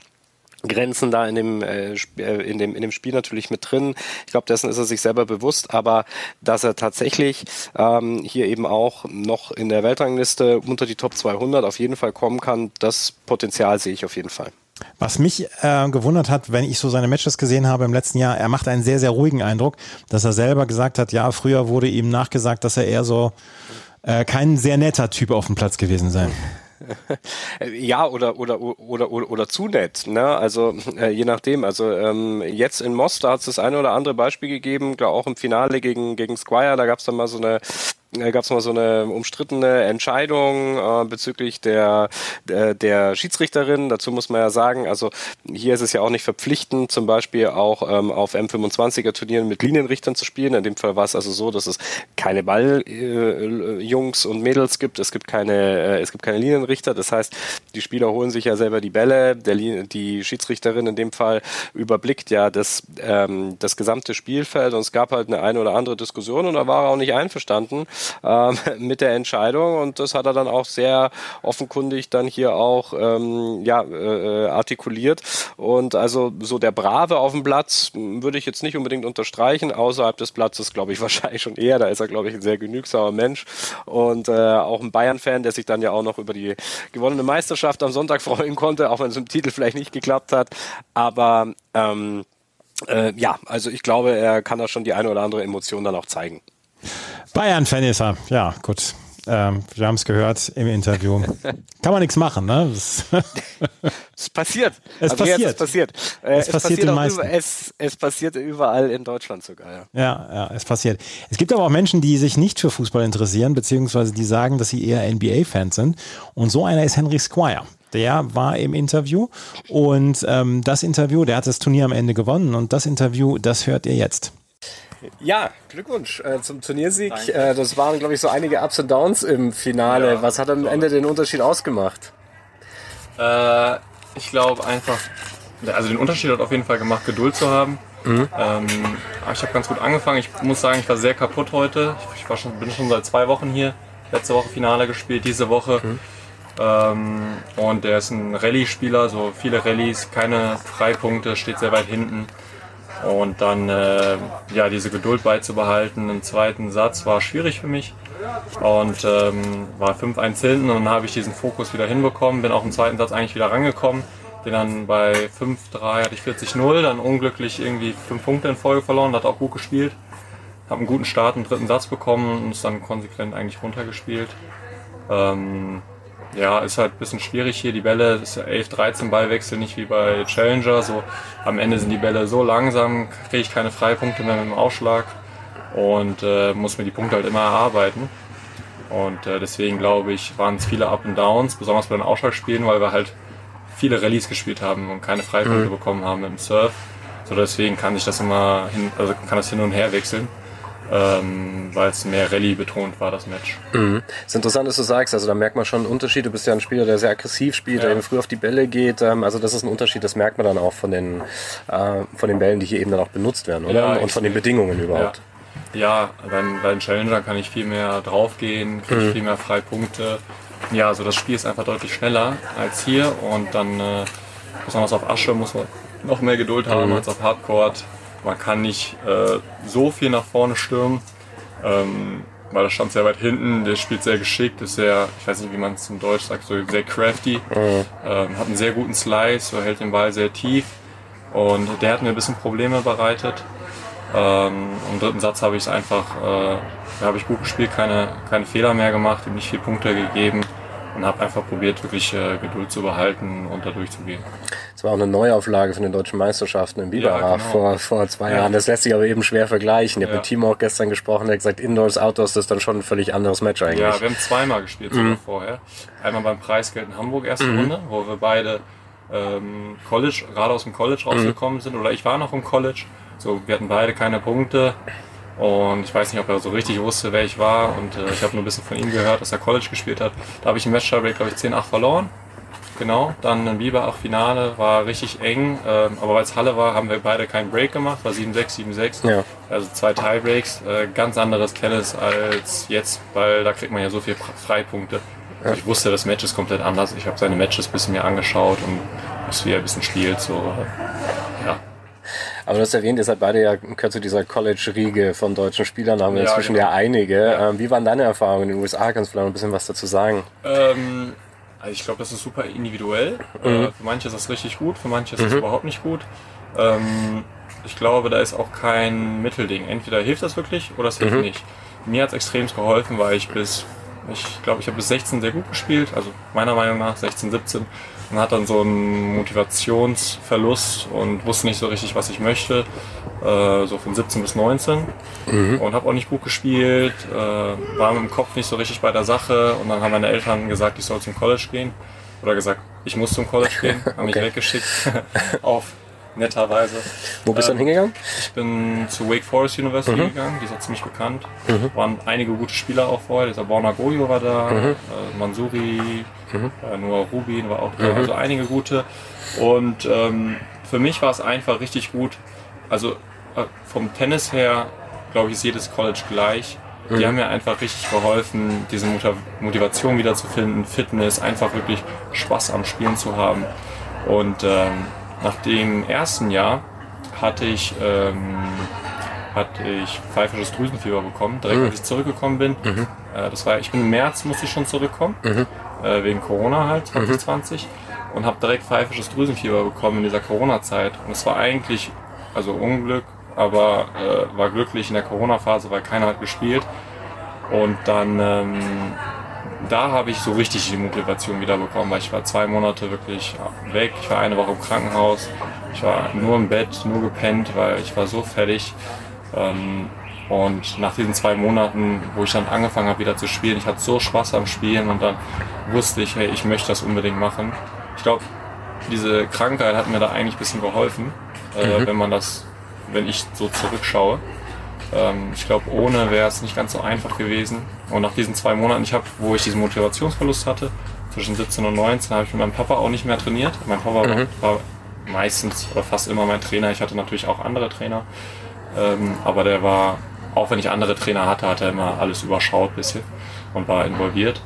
Grenzen da in dem, äh, äh, in dem in dem Spiel natürlich mit drin. Ich glaube, dessen ist er sich selber bewusst, aber dass er tatsächlich ähm, hier eben auch noch in der Weltrangliste unter die Top 200 auf jeden Fall kommen kann, das Potenzial sehe ich auf jeden Fall. Was mich äh, gewundert hat, wenn ich so seine Matches gesehen habe im letzten Jahr, er macht einen sehr, sehr ruhigen Eindruck, dass er selber gesagt hat, ja, früher wurde ihm nachgesagt, dass er eher so äh, kein sehr netter Typ auf dem Platz gewesen sei. ja, oder, oder, oder, oder, oder zu nett, ne? Also äh, je nachdem. Also ähm, jetzt in Mostar hat es das eine oder andere Beispiel gegeben, glaube auch im Finale gegen, gegen Squire, da gab es dann mal so eine gab es mal so eine umstrittene Entscheidung äh, bezüglich der, der, der Schiedsrichterin. Dazu muss man ja sagen, also hier ist es ja auch nicht verpflichtend, zum Beispiel auch ähm, auf M25er Turnieren mit Linienrichtern zu spielen. In dem Fall war es also so, dass es keine Balljungs äh, und Mädels gibt. Es gibt keine, äh, es gibt keine Linienrichter. Das heißt, die Spieler holen sich ja selber die Bälle. Der, die Schiedsrichterin in dem Fall überblickt ja das, ähm, das gesamte Spielfeld und es gab halt eine eine oder andere Diskussion und da war er auch nicht einverstanden ähm, mit der Entscheidung. Und das hat er dann auch sehr offenkundig dann hier auch ähm, ja, äh, artikuliert. Und also so der Brave auf dem Platz würde ich jetzt nicht unbedingt unterstreichen, außerhalb des Platzes glaube ich wahrscheinlich schon eher, da ist er glaube ich ein sehr genügsamer Mensch. Und äh, auch ein Bayern-Fan, der sich dann ja auch noch über die gewonnene Meisterschaft am Sonntag freuen konnte, auch wenn es im Titel vielleicht nicht geklappt hat, aber ähm, äh, ja, also ich glaube, er kann da schon die eine oder andere Emotion dann auch zeigen. Bayern-Fan ist er. Ja, gut. Ähm, wir haben es gehört im Interview. Kann man nichts machen, ne? es passiert. Es Aber passiert. Es passiert. Äh, es, es, passiert, passiert über, es, es, passiert überall in Deutschland sogar, ja. ja. Ja, es passiert. Es gibt aber auch Menschen, die sich nicht für Fußball interessieren, beziehungsweise die sagen, dass sie eher NBA-Fans sind. Und so einer ist Henry Squire. Der war im Interview und ähm, das Interview, der hat das Turnier am Ende gewonnen und das Interview, das hört ihr jetzt. Ja, Glückwunsch äh, zum Turniersieg. Äh, das waren, glaube ich, so einige Ups und Downs im Finale. Ja, Was hat am Ende den Unterschied ausgemacht? Äh, ich glaube einfach, also den Unterschied hat auf jeden Fall gemacht, Geduld zu haben. Mhm. Ähm, ich habe ganz gut angefangen. Ich muss sagen, ich war sehr kaputt heute. Ich schon, bin schon seit zwei Wochen hier. Letzte Woche Finale gespielt, diese Woche. Mhm. Ähm, und der ist ein Rallye-Spieler, so viele Rallyes, keine Freipunkte, steht sehr weit hinten. Und dann äh, ja, diese Geduld beizubehalten im zweiten Satz war schwierig für mich. Und ähm, war 5-1 hinten und dann habe ich diesen Fokus wieder hinbekommen, bin auch im zweiten Satz eigentlich wieder rangekommen. Bin dann bei 5-3 hatte ich 40-0, dann unglücklich irgendwie 5 Punkte in Folge verloren, hat auch gut gespielt. Habe einen guten Start im dritten Satz bekommen und ist dann konsequent eigentlich runtergespielt. Ähm, ja, ist halt ein bisschen schwierig hier. Die Bälle, ist ja 11, 13 Ballwechsel, nicht wie bei Challenger. So, am Ende sind die Bälle so langsam, kriege ich keine Freipunkte mehr mit dem Aufschlag und äh, muss mir die Punkte halt immer erarbeiten. Und äh, deswegen glaube ich, waren es viele Up und Downs, besonders bei den Ausschlagspielen, weil wir halt viele Rallyes gespielt haben und keine Freipunkte mhm. bekommen haben im Surf. So deswegen kann ich das immer hin, also kann das hin und her wechseln ähm, weil es mehr Rallye betont war, das Match. Mhm. ist interessant, dass du sagst, also da merkt man schon einen Unterschied. Du bist ja ein Spieler, der sehr aggressiv spielt, ja. der eben früh auf die Bälle geht. Ähm, also das ist ein Unterschied, das merkt man dann auch von den, äh, von den Bällen, die hier eben dann auch benutzt werden, oder? Ja, Und von den Bedingungen überhaupt. Ja, ja bei, bei den Challengern kann ich viel mehr draufgehen, kriege mhm. viel mehr Freipunkte. Ja, also das Spiel ist einfach deutlich schneller als hier und dann äh, besonders auf Asche muss man noch mehr Geduld haben mhm. als auf Hardcore. Man kann nicht äh, so viel nach vorne stürmen, ähm, weil er stand sehr weit hinten. Der spielt sehr geschickt, ist sehr, ich weiß nicht, wie man es im Deutsch sagt, so sehr crafty. Mhm. Ähm, hat einen sehr guten Slice, so hält den Ball sehr tief. Und der hat mir ein bisschen Probleme bereitet. Ähm, Im dritten Satz habe ich es einfach, äh, habe ich gut gespielt, keine, keine Fehler mehr gemacht, ihm nicht viele Punkte gegeben und habe einfach probiert, wirklich äh, Geduld zu behalten und da durchzugehen. Es war auch eine Neuauflage von den deutschen Meisterschaften in Biberach ja, genau. vor, vor zwei ja. Jahren. Das lässt sich aber eben schwer vergleichen. Ich habe ja. mit Timo auch gestern gesprochen, der hat gesagt, Indoors, Outdoors das ist dann schon ein völlig anderes Match eigentlich. Ja, wir haben zweimal gespielt sogar mhm. vorher. Einmal beim Preisgeld in Hamburg, erste mhm. Runde, wo wir beide ähm, College, gerade aus dem College rausgekommen mhm. sind. Oder ich war noch im College. So, wir hatten beide keine Punkte. Und ich weiß nicht, ob er so richtig wusste, wer ich war. Und äh, ich habe nur ein bisschen von ihm gehört, dass er College gespielt hat. Da habe ich im Match-Tiebreak, glaube ich, 10-8 verloren. Genau, dann ein Biberach-Finale, war richtig eng. Ähm, aber weil es Halle war, haben wir beide keinen Break gemacht. War 7-6, 7-6. Ja. Also zwei Tiebreaks. Äh, ganz anderes Tennis als jetzt, weil da kriegt man ja so viele Freipunkte. Ja. Ich wusste, das Match ist komplett anders. Ich habe seine Matches ein bisschen mir angeschaut und was wie er ein bisschen spielt. So. Aber du hast erwähnt, ihr seid beide ja gehört zu dieser College-Riege von deutschen Spielern, haben wir ja, inzwischen genau. ja einige. Ja. Ähm, wie waren deine Erfahrungen in den USA? Kannst du vielleicht noch ein bisschen was dazu sagen? Ähm, also ich glaube, das ist super individuell. Mhm. Äh, für manche ist das richtig gut, für manche ist das mhm. überhaupt nicht gut. Ähm, ich glaube, da ist auch kein Mittelding. Entweder hilft das wirklich oder es hilft mhm. nicht. Mir hat es extrem geholfen, weil ich bis, ich glaube, ich habe bis 16 sehr gut gespielt, also meiner Meinung nach 16, 17 und hat dann so einen Motivationsverlust und wusste nicht so richtig, was ich möchte. Äh, so von 17 bis 19 mhm. und habe auch nicht gut gespielt, äh, war mit dem Kopf nicht so richtig bei der Sache und dann haben meine Eltern gesagt, ich soll zum College gehen oder gesagt, ich muss zum College gehen, haben mich weggeschickt auf netterweise. Wo bist du ähm, dann hingegangen? Ich bin zu Wake Forest University mhm. gegangen, die ist auch ziemlich bekannt. Mhm. Waren einige gute Spieler auch vorher, dieser Borna Goyo war da, mhm. äh, Mansuri, mhm. äh, Noah Rubin war auch da, mhm. also einige gute. Und ähm, für mich war es einfach richtig gut. Also äh, vom Tennis her, glaube ich, ist jedes College gleich. Die mhm. haben mir einfach richtig geholfen, diese Motivation wiederzufinden, Fitness, einfach wirklich Spaß am Spielen zu haben. Und ähm, nach dem ersten Jahr hatte ich, ähm, hatte ich pfeifisches Drüsenfieber bekommen, direkt mhm. als ich zurückgekommen bin. Mhm. Äh, das war, ich bin im März, musste ich schon zurückkommen, mhm. Äh, wegen Corona halt, 2020. Mhm. Und habe direkt pfeifisches Drüsenfieber bekommen in dieser Corona-Zeit. Und es war eigentlich, also Unglück, aber äh, war glücklich in der Corona-Phase, weil keiner hat gespielt. Und dann ähm, da habe ich so richtig die Motivation wieder bekommen, weil ich war zwei Monate wirklich weg. Ich war eine Woche im Krankenhaus. Ich war nur im Bett, nur gepennt, weil ich war so fertig. Ähm, und nach diesen zwei Monaten, wo ich dann angefangen habe wieder zu spielen, ich hatte so Spaß am Spielen und dann wusste ich, hey, ich möchte das unbedingt machen. Ich glaube, diese Krankheit hat mir da eigentlich ein bisschen geholfen, äh, mhm. wenn man das, wenn ich so zurückschaue. Ähm, ich glaube, ohne wäre es nicht ganz so einfach gewesen. Und nach diesen zwei Monaten, ich habe, wo ich diesen Motivationsverlust hatte, zwischen 17 und 19, habe ich mit meinem Papa auch nicht mehr trainiert. Mein Papa mhm. war meistens oder fast immer mein Trainer. Ich hatte natürlich auch andere Trainer. Ähm, aber der war, auch wenn ich andere Trainer hatte, hat er immer alles überschaut bisschen und war involviert.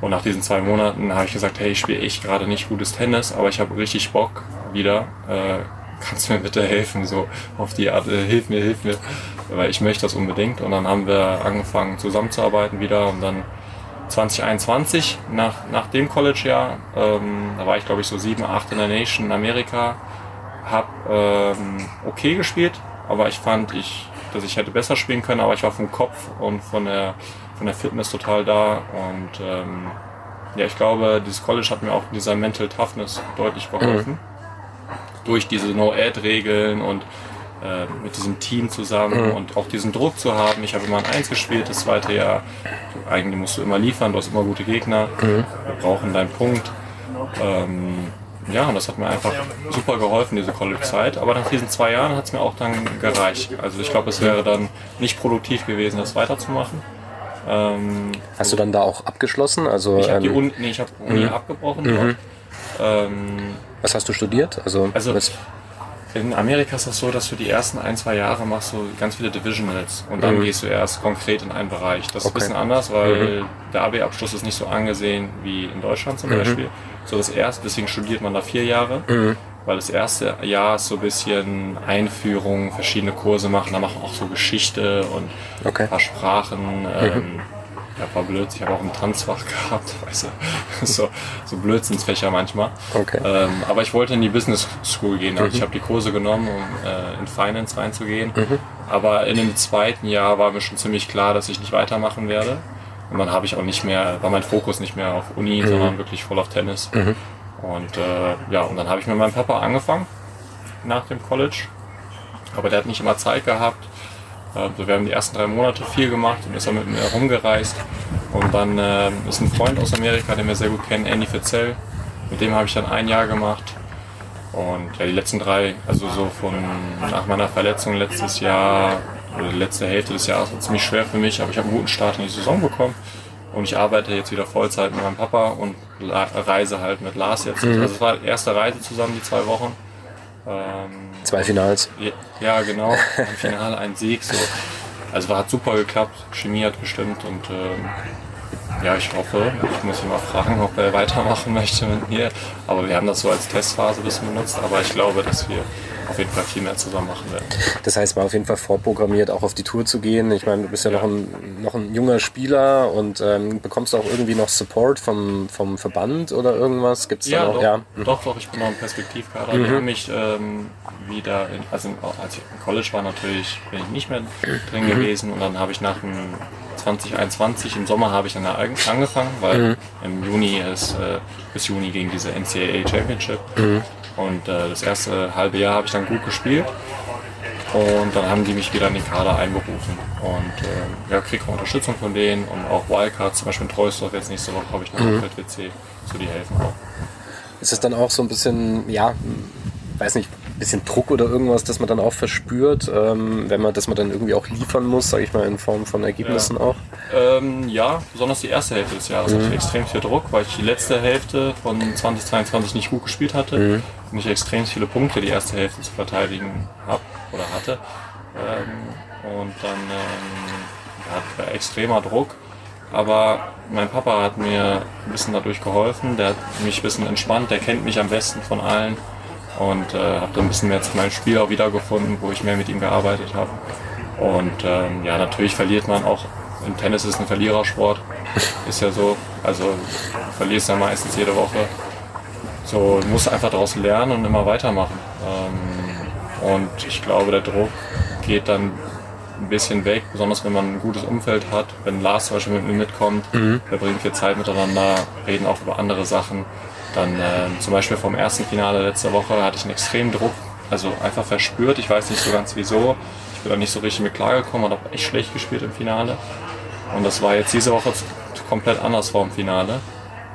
Und nach diesen zwei Monaten habe ich gesagt, hey, ich spiele echt gerade nicht gutes Tennis, aber ich habe richtig Bock wieder. Äh, kannst du mir bitte helfen? So auf die Art, äh, hilf mir, hilf mir. Weil ich möchte das unbedingt. Und dann haben wir angefangen zusammenzuarbeiten wieder und dann 2021, nach, nach dem College-Jahr, ähm, da war ich glaube ich so 7, 8 in der Nation in Amerika, habe ähm, okay gespielt, aber ich fand, ich, dass ich hätte besser spielen können, aber ich war vom Kopf und von der, von der Fitness total da und ähm, ja, ich glaube, dieses College hat mir auch in dieser Mental Toughness deutlich geholfen. Mhm. Durch diese No-Ad-Regeln und äh, mit diesem Team zusammen mhm. und auch diesen Druck zu haben. Ich habe immer ein Eins gespielt, das zweite Jahr. Eigentlich musst du immer liefern, du hast immer gute Gegner. Mhm. Wir brauchen deinen Punkt. Ähm, ja, und das hat mir einfach super geholfen, diese College-Zeit. Aber nach diesen zwei Jahren hat es mir auch dann gereicht. Also ich glaube, es wäre dann nicht produktiv gewesen, das weiterzumachen. Ähm, Hast du dann da auch abgeschlossen? Also, ich habe ähm, die Uni, nee, ich hab Uni mhm. abgebrochen. Mhm. Ähm, Was hast du studiert? Also, also in Amerika ist das so, dass du die ersten ein, zwei Jahre machst so ganz viele Divisionals und dann mhm. gehst du erst konkret in einen Bereich. Das ist ein bisschen anders, weil mhm. der AB-Abschluss ist nicht so angesehen wie in Deutschland zum mhm. Beispiel. So das erste, deswegen studiert man da vier Jahre, mhm. weil das erste Jahr ist so ein bisschen Einführung, verschiedene Kurse machen, da machen auch so Geschichte und okay. ein paar Sprachen. Ähm, ja, war blöd. Ich habe auch ein Tanzfach gehabt, weißt du, so, so Blödsinnsfächer manchmal. Okay. Ähm, aber ich wollte in die Business School gehen. Also mhm. ich habe die Kurse genommen, um äh, in Finance reinzugehen. Mhm. Aber in dem zweiten Jahr war mir schon ziemlich klar, dass ich nicht weitermachen werde. Und dann habe ich auch nicht mehr, war mein Fokus nicht mehr auf Uni, mhm. sondern wirklich voll auf Tennis. Mhm. Und äh, ja, und dann habe ich mit meinem Papa angefangen nach dem College. Aber der hat nicht immer Zeit gehabt. Also wir haben die ersten drei Monate viel gemacht und ist dann mit mir herumgereist. Und dann äh, ist ein Freund aus Amerika, den wir sehr gut kennen, Andy Fitzell. Mit dem habe ich dann ein Jahr gemacht. Und ja, die letzten drei, also so von nach meiner Verletzung letztes Jahr oder die letzte Hälfte des Jahres war ziemlich schwer für mich, aber ich habe einen guten Start in die Saison bekommen. Und ich arbeite jetzt wieder Vollzeit mit meinem Papa und reise halt mit Lars jetzt. Mhm. Also es war die erste Reise zusammen, die zwei Wochen. Ähm, Zwei Finals. Ja, genau. Ein Finale, ein Sieg. So. Also hat super geklappt. Chemie hat gestimmt und ähm, ja, ich hoffe, ich muss ihn mal fragen, ob er weitermachen möchte mit mir. Aber wir haben das so als Testphase ein bisschen benutzt. Aber ich glaube, dass wir auf jeden Fall viel mehr zusammen machen werden. Das heißt, war auf jeden Fall vorprogrammiert, auch auf die Tour zu gehen. Ich meine, du bist ja, ja. Noch, ein, noch ein junger Spieler und ähm, bekommst du auch irgendwie noch Support vom, vom Verband oder irgendwas? Gibt's ja, da noch? Doch, ja, mhm. doch, doch, ich bin noch im Perspektivkader. Mhm. Die haben mich ähm, wieder, in, also als ich im College war natürlich, bin ich nicht mehr drin mhm. gewesen und dann habe ich nach dem 2021 im Sommer habe ich dann angefangen, weil mhm. im Juni ist äh, bis Juni gegen diese NCAA Championship. Und äh, das erste halbe Jahr habe ich dann gut gespielt. Und dann haben die mich wieder in den Kader einberufen. Und äh, ja, kriege Unterstützung von denen und auch Wildcards, zum Beispiel in Treusdorf jetzt nächste Woche habe ich noch mhm. WC, so die helfen auch. Ist es dann auch so ein bisschen, ja, weiß nicht, bisschen Druck oder irgendwas, das man dann auch verspürt, ähm, wenn man, dass man dann irgendwie auch liefern muss, sage ich mal, in Form von Ergebnissen ja. auch? Ähm, ja, besonders die erste Hälfte des Jahres mhm. hatte ich extrem viel Druck, weil ich die letzte Hälfte von 2022 nicht gut gespielt hatte mhm. und ich extrem viele Punkte die erste Hälfte zu verteidigen habe oder hatte. Ähm, und dann ähm, ja, extremer Druck. Aber mein Papa hat mir ein bisschen dadurch geholfen, der hat mich ein bisschen entspannt, der kennt mich am besten von allen und äh, habe dann ein bisschen mehr zu meinem Spiel auch wiedergefunden, wo ich mehr mit ihm gearbeitet habe. Und ähm, ja, natürlich verliert man auch. Im Tennis ist ein Verlierersport, ist ja so. Also du verlierst ja meistens jede Woche. So, du musst einfach daraus lernen und immer weitermachen. Ähm, und ich glaube, der Druck geht dann ein bisschen weg, besonders wenn man ein gutes Umfeld hat. Wenn Lars zum Beispiel mit mir mitkommt, mhm. wir bringen viel Zeit miteinander, reden auch über andere Sachen. Dann äh, zum Beispiel vom ersten Finale letzte Woche hatte ich einen extremen Druck, also einfach verspürt. Ich weiß nicht so ganz wieso. Ich bin da nicht so richtig mit klargekommen und habe echt schlecht gespielt im Finale. Und das war jetzt diese Woche komplett anders vor dem Finale.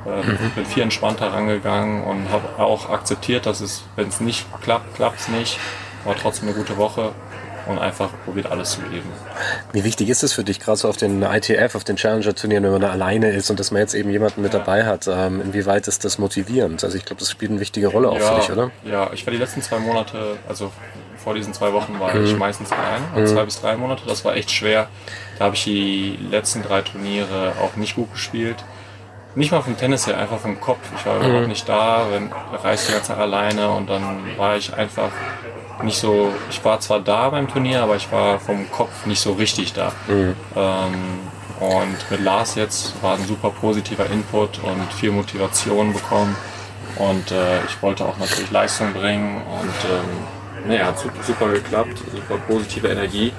Äh, mhm. Bin viel entspannter rangegangen und habe auch akzeptiert, dass es, wenn es nicht klappt, klappt es nicht. War trotzdem eine gute Woche und einfach probiert alles zu geben. Wie wichtig ist es für dich, gerade so auf den ITF, auf den Challenger-Turnieren, wenn man da alleine ist und dass man jetzt eben jemanden mit dabei hat? Ähm, inwieweit ist das motivierend? Also ich glaube, das spielt eine wichtige Rolle auch ja, für dich, oder? Ja, ich war die letzten zwei Monate, also vor diesen zwei Wochen war mhm. ich meistens allein, also mhm. zwei bis drei Monate. Das war echt schwer. Da habe ich die letzten drei Turniere auch nicht gut gespielt. Nicht mal vom Tennis her, einfach vom Kopf. Ich war überhaupt nicht da, wenn reiste die ganze Zeit alleine und dann war ich einfach nicht so, ich war zwar da beim Turnier, aber ich war vom Kopf nicht so richtig da. Mhm. Ähm, und mit Lars jetzt war ein super positiver Input und viel Motivation bekommen. Und äh, ich wollte auch natürlich Leistung bringen und ähm, naja, hat super, super geklappt, super positive Energie.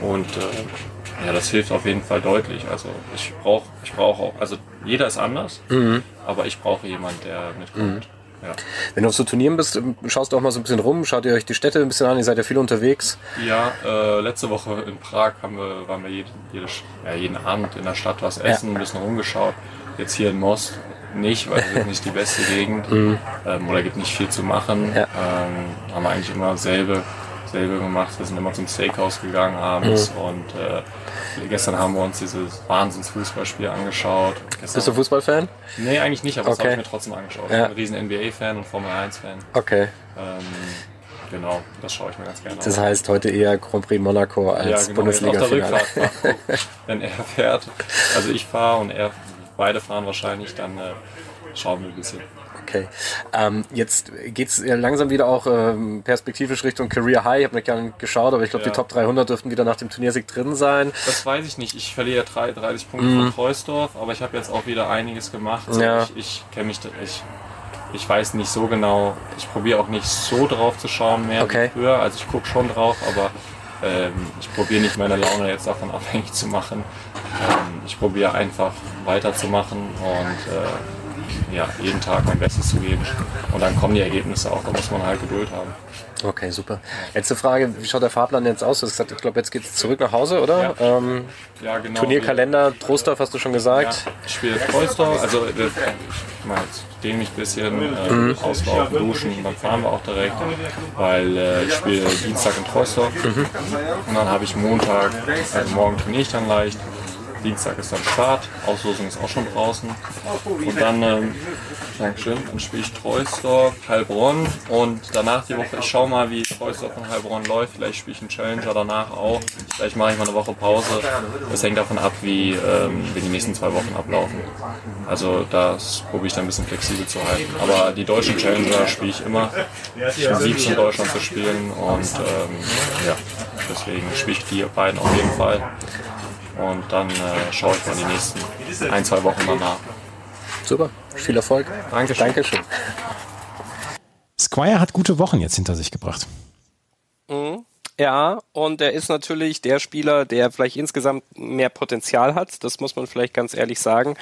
Und äh, ja, das hilft auf jeden Fall deutlich. Also ich brauche ich brauch auch, also jeder ist anders, mhm. aber ich brauche jemanden, der mitkommt. Mhm. Ja. Wenn du auf so Turnieren bist, ähm, schaust du auch mal so ein bisschen rum, schaut ihr euch die Städte ein bisschen an, ihr seid ja viel unterwegs. Ja, äh, letzte Woche in Prag haben wir, waren wir jeden, jede, ja, jeden Abend in der Stadt was essen, ja. ein bisschen rumgeschaut. Jetzt hier in Most nicht, weil es ist nicht die beste Gegend mhm. ähm, oder gibt nicht viel zu machen. Ja. Ähm, haben wir eigentlich immer selbe, selbe gemacht. Wir sind immer zum Steakhouse gegangen abends mhm. und äh, Gestern haben wir uns dieses Wahnsinns-Fußballspiel angeschaut. Gestern Bist du Fußballfan? Nee, eigentlich nicht, aber okay. das habe ich mir trotzdem angeschaut. Ja. Ich bin ein riesen NBA-Fan und Formel 1-Fan. Okay. Ähm, genau, das schaue ich mir ganz gerne an. Das heißt heute eher Grand Prix Monaco als ja, genau, Bundesliga-Finale. wenn er fährt, also ich fahre und er, beide fahren wahrscheinlich, dann äh, schauen wir ein bisschen. Okay. Ähm, jetzt geht es langsam wieder auch ähm, perspektivisch Richtung Career High. Ich habe nicht gar nicht geschaut, aber ich glaube, ja. die Top 300 dürften wieder nach dem Turniersieg drin sein. Das weiß ich nicht. Ich verliere 30 Punkte mm. von Treusdorf, aber ich habe jetzt auch wieder einiges gemacht. ja. Ich, ich kenne mich, ich, ich weiß nicht so genau. Ich probiere auch nicht so drauf zu schauen mehr okay. wie früher. Also ich gucke schon drauf, aber ähm, ich probiere nicht meine Laune jetzt davon abhängig zu machen. Ähm, ich probiere einfach weiterzumachen und äh, ja, jeden Tag mein Bestes zu geben. Und dann kommen die Ergebnisse auch, da muss man halt Geduld haben. Okay, super. Letzte Frage, wie schaut der Fahrplan jetzt aus? Du hast gesagt, ich glaube, jetzt geht es zurück nach Hause, oder? Ja, ähm, ja genau. Turnierkalender, Trostorf hast du schon gesagt. Ja, ich spiele Trostorf, also ich meine, dehne mich ein bisschen, äh, mhm. auslaufen, duschen dann fahren wir auch direkt, weil äh, ich spiele Dienstag in Trostorf mhm. und dann habe ich Montag, also morgen trainiere ich dann leicht, Dienstag ist dann Start, Auslosung ist auch schon draußen. Und dann, ähm, Dankeschön, dann spiele ich Treusdorf, Heilbronn und danach die Woche, ich schaue mal, wie Treusdorf und Heilbronn läuft. Vielleicht spiele ich einen Challenger danach auch. Vielleicht mache ich mal eine Woche Pause. Das hängt davon ab, wie, ähm, wie die nächsten zwei Wochen ablaufen. Also das probiere ich dann ein bisschen flexibel zu halten. Aber die deutschen Challenger spiele ich immer. Ich liebe es in Deutschland zu spielen und ähm, ja, deswegen spiele ich die beiden auf jeden Fall und dann äh, schaue ich mal die nächsten ein, zwei Wochen danach. Super, viel Erfolg. Dankeschön. Dankeschön. Squire hat gute Wochen jetzt hinter sich gebracht. Mhm. Ja, und er ist natürlich der Spieler, der vielleicht insgesamt mehr Potenzial hat. Das muss man vielleicht ganz ehrlich sagen.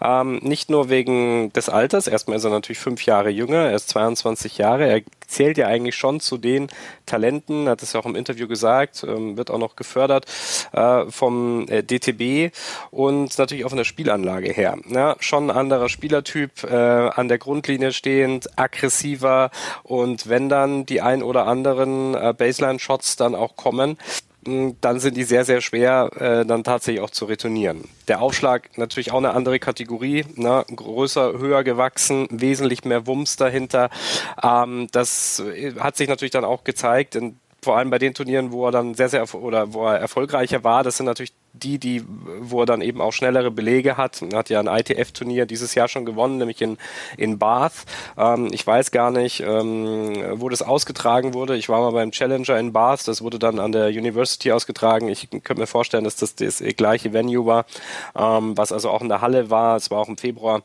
Ähm, nicht nur wegen des Alters. Erstmal ist er natürlich fünf Jahre jünger. Er ist 22 Jahre. Er zählt ja eigentlich schon zu den Talenten, hat es ja auch im Interview gesagt, ähm, wird auch noch gefördert äh, vom äh, DTB und natürlich auch von der Spielanlage her. Ja, schon ein anderer Spielertyp, äh, an der Grundlinie stehend, aggressiver und wenn dann die ein oder anderen äh, Baseline-Shots dann auch kommen, dann sind die sehr, sehr schwer, äh, dann tatsächlich auch zu retournieren. Der Aufschlag natürlich auch eine andere Kategorie, ne? größer, höher gewachsen, wesentlich mehr Wumms dahinter. Ähm, das äh, hat sich natürlich dann auch gezeigt, in vor allem bei den Turnieren, wo er dann sehr, sehr oder wo er erfolgreicher war, das sind natürlich die, die, wo er dann eben auch schnellere Belege hat. Er hat ja ein ITF-Turnier dieses Jahr schon gewonnen, nämlich in, in Bath. Ähm, ich weiß gar nicht, ähm, wo das ausgetragen wurde. Ich war mal beim Challenger in Bath, das wurde dann an der University ausgetragen. Ich könnte mir vorstellen, dass das das gleiche Venue war, ähm, was also auch in der Halle war. Es war auch im Februar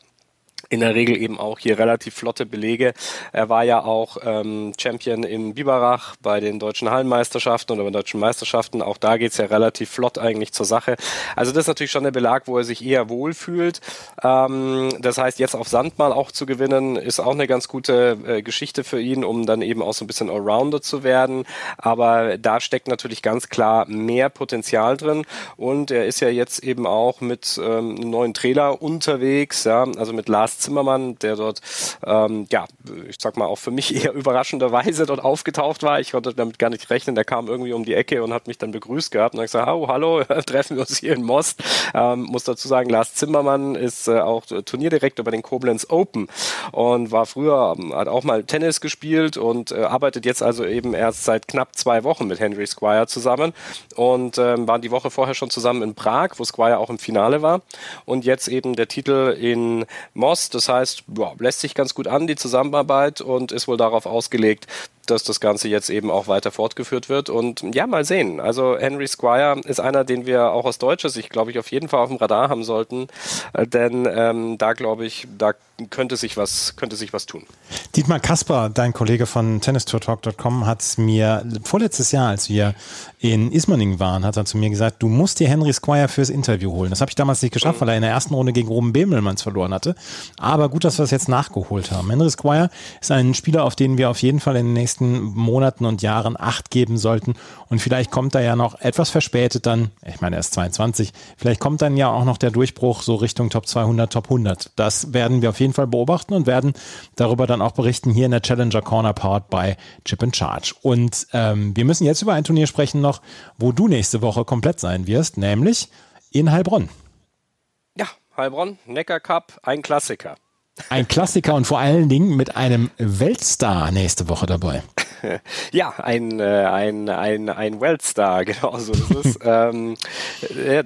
in der Regel eben auch hier relativ flotte Belege. Er war ja auch ähm, Champion in Biberach bei den deutschen Hallenmeisterschaften oder bei deutschen Meisterschaften. Auch da geht's ja relativ flott eigentlich zur Sache. Also das ist natürlich schon der Belag, wo er sich eher wohlfühlt. Ähm, das heißt, jetzt auf Sand mal auch zu gewinnen, ist auch eine ganz gute äh, Geschichte für ihn, um dann eben auch so ein bisschen Allrounder zu werden. Aber da steckt natürlich ganz klar mehr Potenzial drin. Und er ist ja jetzt eben auch mit ähm, einem neuen Trailer unterwegs, ja, also mit Lars Lars Zimmermann, der dort, ähm, ja, ich sag mal, auch für mich eher überraschenderweise dort aufgetaucht war. Ich konnte damit gar nicht rechnen. Der kam irgendwie um die Ecke und hat mich dann begrüßt gehabt und hat gesagt, oh, hallo, treffen wir uns hier in Most. Ähm, muss dazu sagen, Lars Zimmermann ist äh, auch Turnierdirektor bei den Koblenz Open und war früher, ähm, hat auch mal Tennis gespielt und äh, arbeitet jetzt also eben erst seit knapp zwei Wochen mit Henry Squire zusammen und ähm, waren die Woche vorher schon zusammen in Prag, wo Squire auch im Finale war und jetzt eben der Titel in Most. Das heißt, boah, lässt sich ganz gut an, die Zusammenarbeit und ist wohl darauf ausgelegt, dass das Ganze jetzt eben auch weiter fortgeführt wird. Und ja, mal sehen. Also Henry Squire ist einer, den wir auch aus deutscher Sicht, glaube ich, auf jeden Fall auf dem Radar haben sollten. Äh, denn ähm, da glaube ich, da könnte sich was, könnte sich was tun. Dietmar Kasper, dein Kollege von tennistourtalk.com, hat mir vorletztes Jahr, als wir in Ismaning waren, hat er zu mir gesagt, du musst dir Henry Squire fürs Interview holen. Das habe ich damals nicht geschafft, mhm. weil er in der ersten Runde gegen Ruben Bemelmanns verloren hatte. Aber gut, dass wir es jetzt nachgeholt haben. Henry Squire ist ein Spieler, auf den wir auf jeden Fall in den nächsten Monaten und Jahren Acht geben sollten. Und vielleicht kommt da ja noch etwas verspätet dann, ich meine, er ist 22, vielleicht kommt dann ja auch noch der Durchbruch so Richtung Top 200, Top 100. Das werden wir auf jeden Fall beobachten und werden darüber dann auch berichten hier in der Challenger Corner Powered by Chip and Charge. Und ähm, wir müssen jetzt über ein Turnier sprechen noch, wo du nächste Woche komplett sein wirst, nämlich in Heilbronn. Ja, Heilbronn, Neckar Cup, ein Klassiker. Ein Klassiker und vor allen Dingen mit einem Weltstar nächste Woche dabei. Ja, ein, äh, ein, ein, ein Weltstar, genau so ist es. ähm,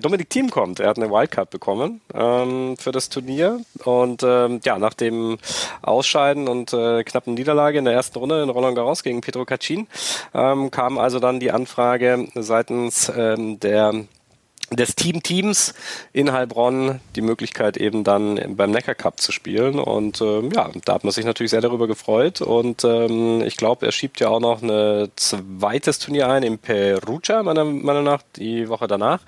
Dominik Thiem kommt, er hat eine Wildcard bekommen ähm, für das Turnier und ähm, ja, nach dem Ausscheiden und äh, knappen Niederlage in der ersten Runde in Roland Garros gegen Pedro Cachin ähm, kam also dann die Anfrage seitens ähm, der des Team-Teams in Heilbronn die Möglichkeit eben dann beim Neckar Cup zu spielen und ähm, ja, da hat man sich natürlich sehr darüber gefreut und ähm, ich glaube, er schiebt ja auch noch ein zweites Turnier ein in Perugia, meiner Meinung nach, die Woche danach.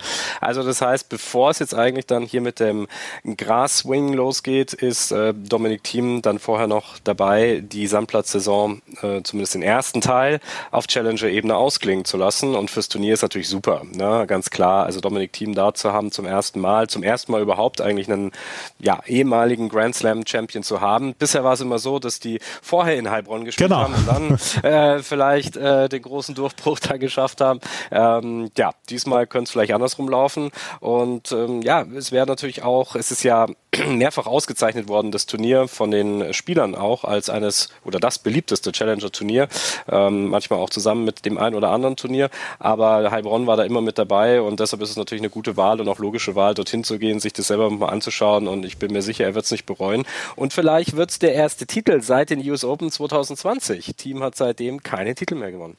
Also das heißt, bevor es jetzt eigentlich dann hier mit dem Grass-Swing losgeht, ist äh, Dominik Thiem dann vorher noch dabei, die Sandplatz-Saison, äh, zumindest den ersten Teil, auf Challenger-Ebene ausklingen zu lassen und fürs Turnier ist natürlich super, ne? ganz klar, also Dominik Team da zu haben zum ersten Mal, zum ersten Mal überhaupt eigentlich einen ja, ehemaligen Grand Slam Champion zu haben. Bisher war es immer so, dass die vorher in Heilbronn gespielt genau. haben und dann äh, vielleicht äh, den großen Durchbruch da geschafft haben. Ähm, ja, diesmal könnte es vielleicht andersrum laufen und ähm, ja, es wäre natürlich auch, es ist ja mehrfach ausgezeichnet worden, das Turnier von den Spielern auch als eines oder das beliebteste Challenger-Turnier, ähm, manchmal auch zusammen mit dem einen oder anderen Turnier, aber Heilbronn war da immer mit dabei und deshalb ist es natürlich eine gute Wahl und auch logische Wahl, dorthin zu gehen, sich das selber mal anzuschauen und ich bin mir sicher, er wird es nicht bereuen und vielleicht wird es der erste Titel seit den US Open 2020. Team hat seitdem keine Titel mehr gewonnen.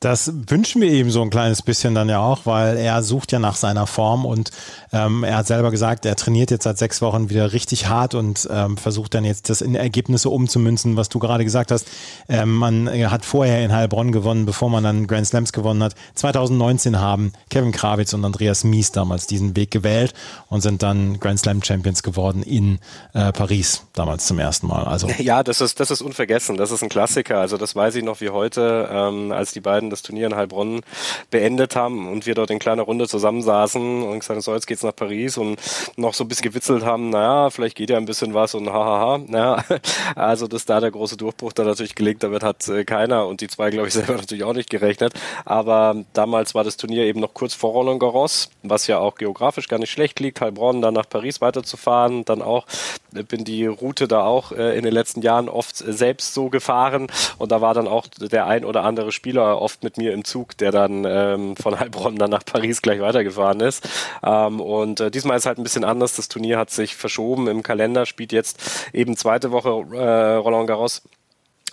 Das wünschen wir ihm so ein kleines bisschen dann ja auch, weil er sucht ja nach seiner Form und ähm, er hat selber gesagt, er trainiert jetzt seit sechs Wochen wieder richtig hart und ähm, versucht dann jetzt das in Ergebnisse umzumünzen, was du gerade gesagt hast. Ähm, man hat vorher in Heilbronn gewonnen, bevor man dann Grand Slams gewonnen hat. 2019 haben Kevin Krawitz und Andreas Mies damals diesen Weg gewählt und sind dann Grand Slam Champions geworden in äh, Paris, damals zum ersten Mal. Also ja, das ist das ist unvergessen. Das ist ein Klassiker. Also das weiß ich noch wie heute, ähm, als die beiden das Turnier in Heilbronn beendet haben und wir dort in kleiner Runde zusammensaßen und gesagt haben, so jetzt geht's nach Paris und noch so ein bisschen gewitzelt haben, naja, vielleicht geht ja ein bisschen was und hahaha. Naja, also dass da der große Durchbruch da natürlich gelingt, damit hat äh, keiner und die zwei, glaube ich, selber natürlich auch nicht gerechnet. Aber damals war das Turnier eben noch kurz vor Roland Garros, was ja auch geografisch gar nicht schlecht liegt, Heilbronn, dann nach Paris weiterzufahren, dann auch äh, bin die Route da auch äh, in den letzten Jahren oft selbst so gefahren und da war dann auch der ein oder andere Spieler oft mit mir im Zug, der dann ähm, von Heilbronn dann nach Paris gleich weitergefahren ist. Ähm, und äh, diesmal ist halt ein bisschen anders. Das Turnier hat sich verschoben im Kalender, spielt jetzt eben zweite Woche äh, Roland Garros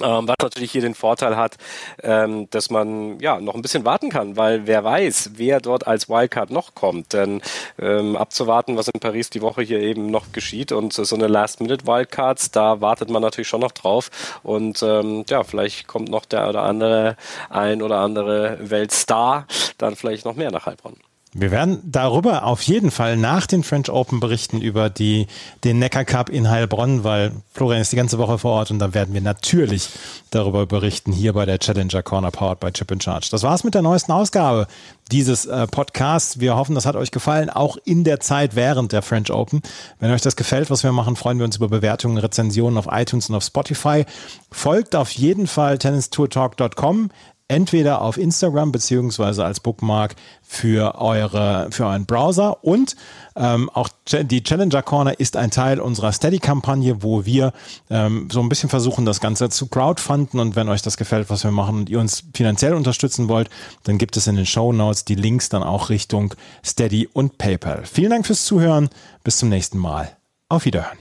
was natürlich hier den Vorteil hat, ähm, dass man ja noch ein bisschen warten kann, weil wer weiß, wer dort als Wildcard noch kommt. Denn ähm, abzuwarten, was in Paris die Woche hier eben noch geschieht und so eine Last-Minute-Wildcards, da wartet man natürlich schon noch drauf. Und ähm, ja, vielleicht kommt noch der oder andere, ein oder andere Weltstar dann vielleicht noch mehr nach Heilbronn. Wir werden darüber auf jeden Fall nach den French Open berichten über die, den Neckar Cup in Heilbronn, weil Florian ist die ganze Woche vor Ort und da werden wir natürlich darüber berichten hier bei der Challenger Corner Powered by Chip and Charge. Das war's mit der neuesten Ausgabe dieses äh, Podcasts. Wir hoffen, das hat euch gefallen, auch in der Zeit während der French Open. Wenn euch das gefällt, was wir machen, freuen wir uns über Bewertungen, Rezensionen auf iTunes und auf Spotify. Folgt auf jeden Fall tennistourtalk.com entweder auf Instagram beziehungsweise als Bookmark für eure für euren Browser und ähm, auch die Challenger Corner ist ein Teil unserer Steady-Kampagne, wo wir ähm, so ein bisschen versuchen, das Ganze zu crowdfunden und wenn euch das gefällt, was wir machen und ihr uns finanziell unterstützen wollt, dann gibt es in den Show Notes die Links dann auch Richtung Steady und PayPal. Vielen Dank fürs Zuhören, bis zum nächsten Mal. Auf Wiederhören.